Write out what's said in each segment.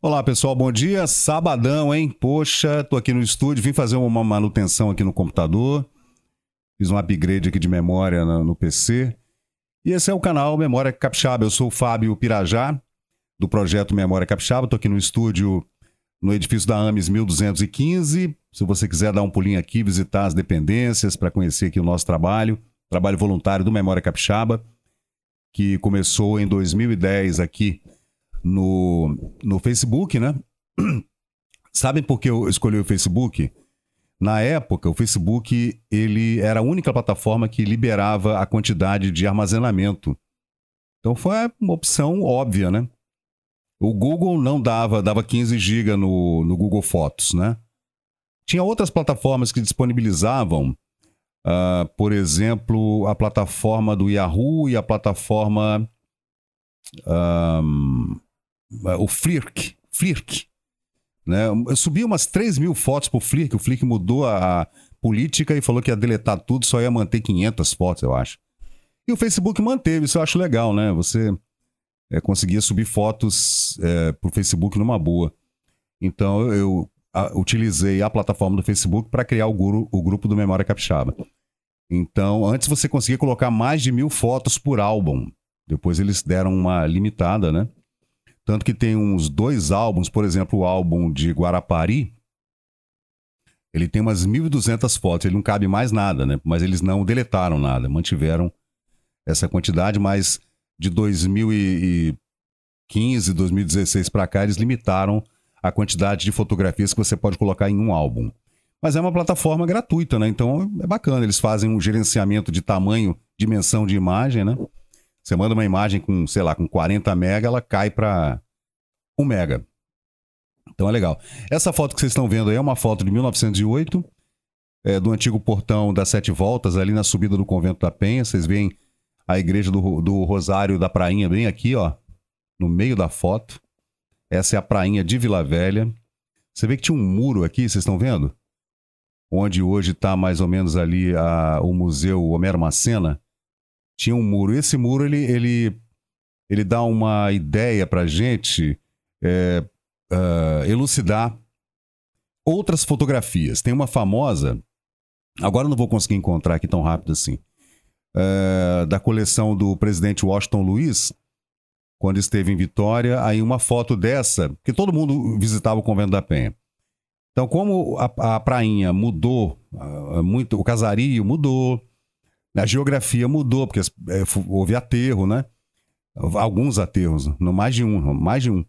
Olá pessoal, bom dia. Sabadão, hein? Poxa, tô aqui no estúdio, vim fazer uma manutenção aqui no computador. Fiz um upgrade aqui de memória no PC. E esse é o canal Memória Capixaba. Eu sou o Fábio Pirajá, do projeto Memória Capixaba. Tô aqui no estúdio no edifício da AMES 1215. Se você quiser dar um pulinho aqui, visitar as dependências para conhecer aqui o nosso trabalho, trabalho voluntário do Memória Capixaba, que começou em 2010 aqui no, no Facebook, né? Sabem por que eu escolhi o Facebook? Na época, o Facebook ele era a única plataforma que liberava a quantidade de armazenamento. Então foi uma opção óbvia, né? O Google não dava, dava 15 GB no, no Google Fotos, né? Tinha outras plataformas que disponibilizavam, uh, por exemplo, a plataforma do Yahoo e a plataforma o Flirk, Flirk. Né? Eu subi umas 3 mil fotos pro Flirk, o Flirk mudou a política e falou que ia deletar tudo, só ia manter 500 fotos, eu acho. E o Facebook manteve, isso eu acho legal, né? Você é, conseguia subir fotos é, pro Facebook numa boa. Então eu, eu a, utilizei a plataforma do Facebook para criar o, guru, o grupo do Memória Capixaba. Então, antes você conseguia colocar mais de mil fotos por álbum. Depois eles deram uma limitada, né? Tanto que tem uns dois álbuns, por exemplo, o álbum de Guarapari, ele tem umas 1.200 fotos, ele não cabe mais nada, né? Mas eles não deletaram nada, mantiveram essa quantidade, mas de 2015, 2016 para cá, eles limitaram a quantidade de fotografias que você pode colocar em um álbum. Mas é uma plataforma gratuita, né? Então é bacana, eles fazem um gerenciamento de tamanho, dimensão de imagem, né? Você manda uma imagem com, sei lá, com 40 mega, ela cai para 1 mega. Então é legal. Essa foto que vocês estão vendo aí é uma foto de 1908, é, do antigo portão das Sete Voltas, ali na subida do Convento da Penha. Vocês veem a igreja do, do Rosário da Prainha bem aqui, ó, no meio da foto. Essa é a Prainha de Vila Velha. Você vê que tinha um muro aqui, vocês estão vendo? Onde hoje está mais ou menos ali a, o Museu Homero Macena tinha um muro. Esse muro ele, ele, ele dá uma ideia para gente é, uh, elucidar outras fotografias. Tem uma famosa, agora não vou conseguir encontrar aqui tão rápido assim, uh, da coleção do presidente Washington Luiz, quando esteve em Vitória, aí uma foto dessa, que todo mundo visitava o Convento da Penha. Então, como a, a prainha mudou, uh, muito, o casario mudou, a geografia mudou, porque é, houve aterro, né? Alguns aterros, não mais de um, mais de um.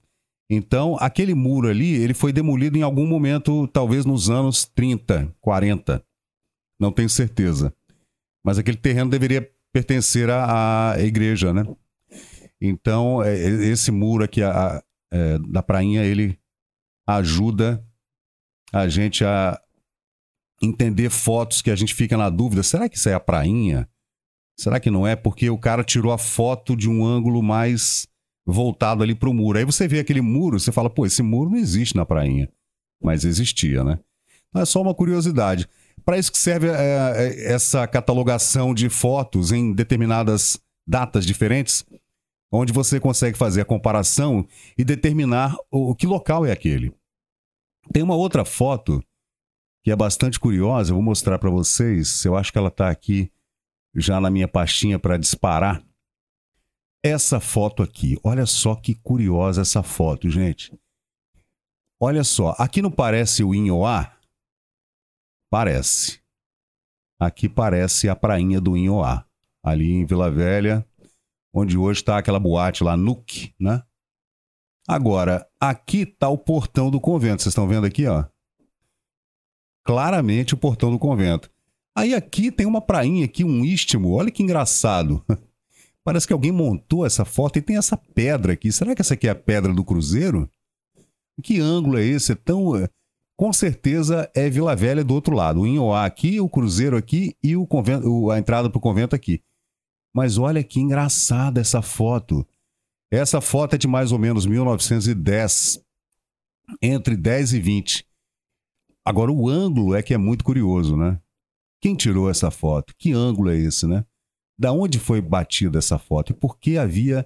Então, aquele muro ali, ele foi demolido em algum momento, talvez nos anos 30, 40. Não tenho certeza. Mas aquele terreno deveria pertencer à, à igreja, né? Então, é, esse muro aqui a, é, da prainha, ele ajuda a gente a entender fotos que a gente fica na dúvida: será que isso é a prainha? Será que não é? Porque o cara tirou a foto de um ângulo mais voltado ali para o muro. Aí você vê aquele muro, você fala: pô, esse muro não existe na prainha. Mas existia, né? Então é só uma curiosidade. Para isso que serve é, é, essa catalogação de fotos em determinadas datas diferentes, onde você consegue fazer a comparação e determinar o, que local é aquele. Tem uma outra foto que é bastante curiosa. Eu vou mostrar para vocês. Eu acho que ela está aqui já na minha pastinha para disparar. Essa foto aqui, olha só que curiosa essa foto, gente. Olha só, aqui não parece o Inhoá? Parece. Aqui parece a prainha do Inhoá, ali em Vila Velha, onde hoje está aquela boate lá, Nuke, né? Agora, aqui está o portão do convento. Vocês estão vendo aqui, ó? Claramente o portão do convento. Aí aqui tem uma prainha aqui, um istmo. Olha que engraçado. Parece que alguém montou essa foto e tem essa pedra aqui. Será que essa aqui é a pedra do cruzeiro? Que ângulo é esse? É tão eh, com certeza é Vila Velha do outro lado. O Inhoá aqui, o cruzeiro aqui e o convento, a entrada para o convento aqui. Mas olha que engraçada essa foto. Essa foto é de mais ou menos 1910, entre 10 e 20. Agora, o ângulo é que é muito curioso, né? Quem tirou essa foto? Que ângulo é esse, né? Da onde foi batida essa foto? E por que havia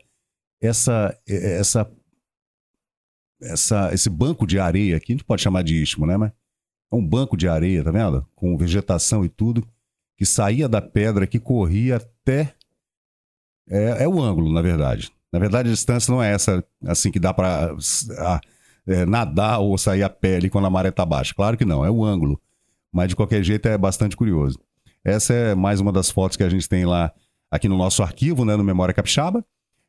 essa, essa essa, esse banco de areia aqui, a gente pode chamar de istmo, né? Mas é um banco de areia, tá vendo? Com vegetação e tudo, que saía da pedra, que corria até. É, é o ângulo, na verdade. Na verdade, a distância não é essa, assim, que dá para é, nadar ou sair a pele quando a maré tá baixa. Claro que não, é o ângulo. Mas de qualquer jeito é bastante curioso. Essa é mais uma das fotos que a gente tem lá aqui no nosso arquivo, né, no Memória Capixaba.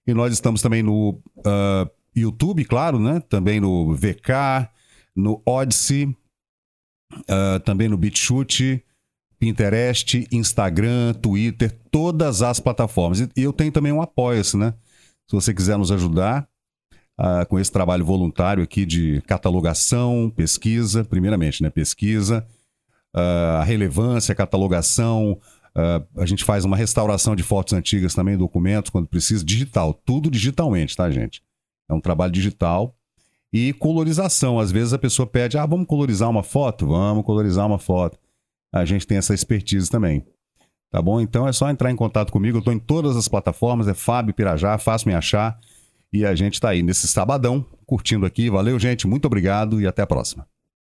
E nós estamos também no uh, YouTube, claro, né? Também no VK, no Odyssey, uh, também no BitChute, Pinterest, Instagram, Twitter, todas as plataformas. E eu tenho também um apoia-se, né? Se você quiser nos ajudar uh, com esse trabalho voluntário aqui de catalogação, pesquisa, primeiramente, né? Pesquisa, uh, a relevância, catalogação, Uh, a gente faz uma restauração de fotos antigas também, documentos, quando precisa, digital, tudo digitalmente, tá, gente? É um trabalho digital. E colorização, às vezes a pessoa pede, ah, vamos colorizar uma foto? Vamos colorizar uma foto. A gente tem essa expertise também. Tá bom? Então é só entrar em contato comigo. Eu estou em todas as plataformas, é Fábio Pirajá, fácil me achar. E a gente está aí nesse sabadão, curtindo aqui. Valeu, gente. Muito obrigado e até a próxima.